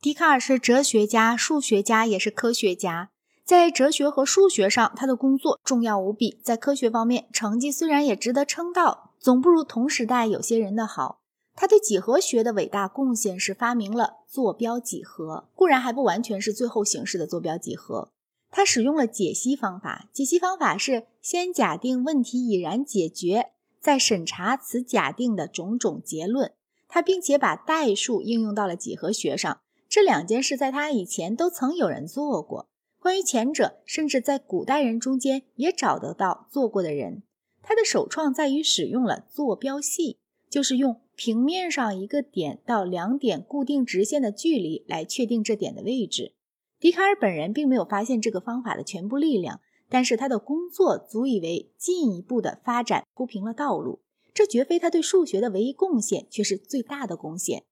笛卡尔是哲学家、数学家，也是科学家。在哲学和数学上，他的工作重要无比；在科学方面，成绩虽然也值得称道，总不如同时代有些人的好。他对几何学的伟大贡献是发明了坐标几何，固然还不完全是最后形式的坐标几何。他使用了解析方法，解析方法是先假定问题已然解决，再审查此假定的种种结论。他并且把代数应用到了几何学上。这两件事在他以前都曾有人做过。关于前者，甚至在古代人中间也找得到做过的人。他的首创在于使用了坐标系，就是用平面上一个点到两点固定直线的距离来确定这点的位置。笛卡尔本人并没有发现这个方法的全部力量，但是他的工作足以为进一步的发展铺平了道路。这绝非他对数学的唯一贡献，却是最大的贡献。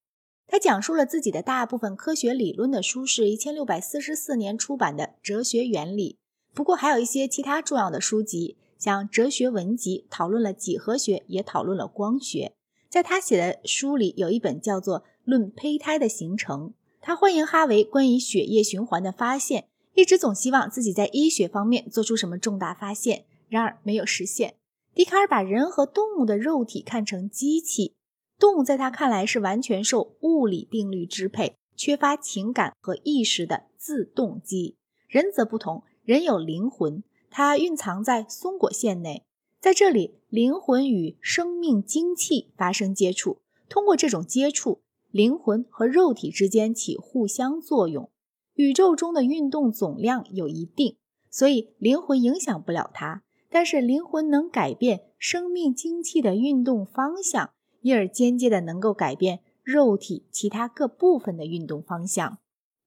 他讲述了自己的大部分科学理论的书是一千六百四十四年出版的《哲学原理》，不过还有一些其他重要的书籍，像《哲学文集》讨论了几何学，也讨论了光学。在他写的书里，有一本叫做《论胚胎的形成》。他欢迎哈维关于血液循环的发现，一直总希望自己在医学方面做出什么重大发现，然而没有实现。笛卡尔把人和动物的肉体看成机器。动物在他看来是完全受物理定律支配、缺乏情感和意识的自动机。人则不同，人有灵魂，它蕴藏在松果腺内，在这里，灵魂与生命精气发生接触，通过这种接触，灵魂和肉体之间起互相作用。宇宙中的运动总量有一定，所以灵魂影响不了它，但是灵魂能改变生命精气的运动方向。因而间接的能够改变肉体其他各部分的运动方向。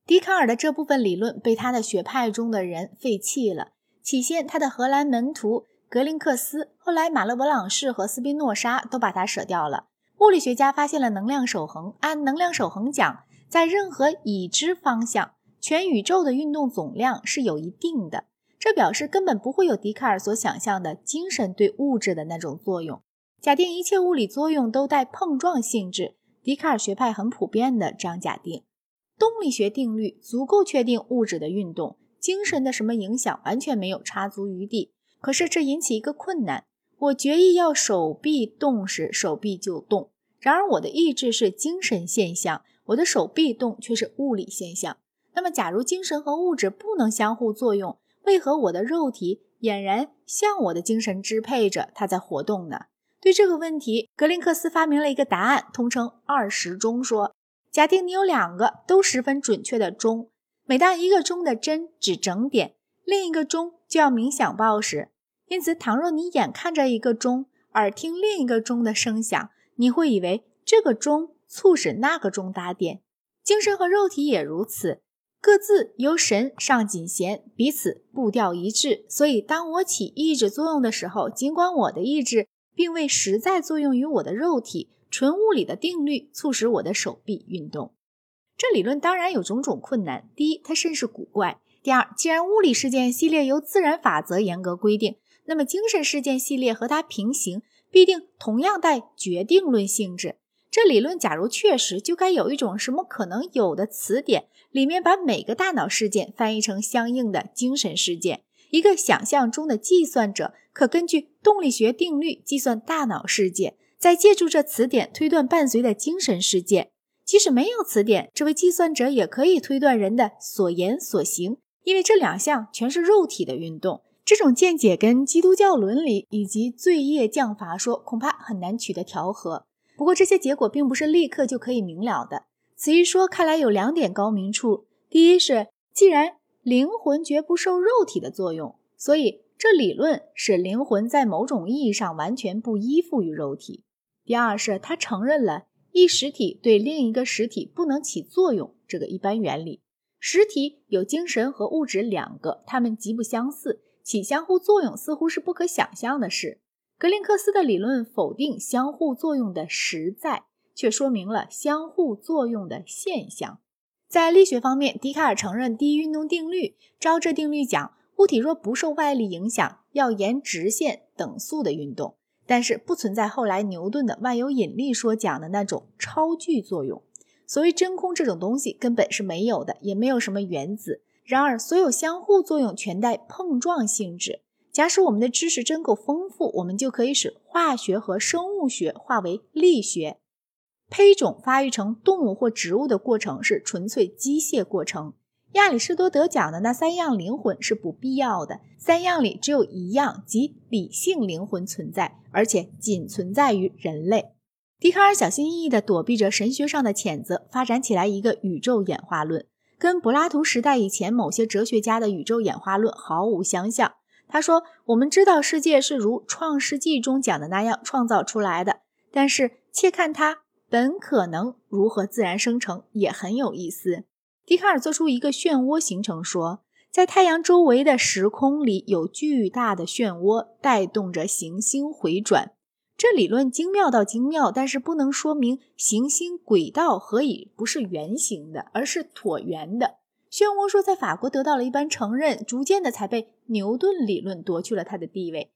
笛卡尔的这部分理论被他的学派中的人废弃了。起先，他的荷兰门徒格林克斯，后来马勒·勃朗士和斯宾诺莎都把它舍掉了。物理学家发现了能量守恒。按能量守恒讲，在任何已知方向，全宇宙的运动总量是有一定的。这表示根本不会有笛卡尔所想象的精神对物质的那种作用。假定一切物理作用都带碰撞性质，笛卡尔学派很普遍的这样假定。动力学定律足够确定物质的运动，精神的什么影响完全没有插足余地。可是这引起一个困难：我决意要手臂动时，手臂就动；然而我的意志是精神现象，我的手臂动却是物理现象。那么，假如精神和物质不能相互作用，为何我的肉体俨然向我的精神支配着，它在活动呢？对这个问题，格林克斯发明了一个答案，通称二时钟说：假定你有两个都十分准确的钟，每当一个钟的针指整点，另一个钟就要鸣响报时。因此，倘若你眼看着一个钟，耳听另一个钟的声响，你会以为这个钟促使那个钟打点。精神和肉体也如此，各自由神上紧弦，彼此步调一致。所以，当我起意志作用的时候，尽管我的意志。并未实在作用于我的肉体，纯物理的定律促使我的手臂运动。这理论当然有种种困难：第一，它甚是古怪；第二，既然物理事件系列由自然法则严格规定，那么精神事件系列和它平行，必定同样带决定论性质。这理论假如确实，就该有一种什么可能有的词典，里面把每个大脑事件翻译成相应的精神事件。一个想象中的计算者可根据动力学定律计算大脑事件，再借助这词典推断伴随的精神事件。即使没有词典，这位计算者也可以推断人的所言所行，因为这两项全是肉体的运动。这种见解跟基督教伦理以及罪业降罚说恐怕很难取得调和。不过这些结果并不是立刻就可以明了的。此一说看来有两点高明处：第一是，既然灵魂绝不受肉体的作用，所以这理论使灵魂在某种意义上完全不依附于肉体。第二是，他承认了一实体对另一个实体不能起作用这个一般原理。实体有精神和物质两个，它们极不相似，起相互作用似乎是不可想象的事。格林克斯的理论否定相互作用的实在，却说明了相互作用的现象。在力学方面，笛卡尔承认第一运动定律。照这定律讲，物体若不受外力影响，要沿直线等速的运动。但是不存在后来牛顿的万有引力说讲的那种超距作用。所谓真空这种东西根本是没有的，也没有什么原子。然而，所有相互作用全带碰撞性质。假使我们的知识真够丰富，我们就可以使化学和生物学化为力学。胚种发育成动物或植物的过程是纯粹机械过程。亚里士多德讲的那三样灵魂是不必要的，三样里只有一样，即理性灵魂存在，而且仅存在于人类。笛卡尔小心翼翼地躲避着神学上的谴责，发展起来一个宇宙演化论。跟柏拉图时代以前某些哲学家的宇宙演化论毫无相像。他说：“我们知道世界是如《创世纪》中讲的那样创造出来的，但是切看它本可能如何自然生成，也很有意思。”笛卡尔做出一个漩涡形成说，在太阳周围的时空里有巨大的漩涡带动着行星回转。这理论精妙到精妙，但是不能说明行星轨道何以不是圆形的，而是椭圆的。漩涡说在法国得到了一般承认，逐渐的才被牛顿理论夺去了它的地位。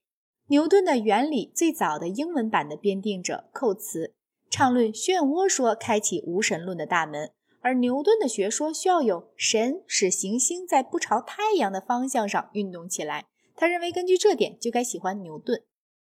牛顿的原理最早的英文版的编订者寇茨畅论漩涡说开启无神论的大门，而牛顿的学说需要有神使行星在不朝太阳的方向上运动起来。他认为根据这点就该喜欢牛顿。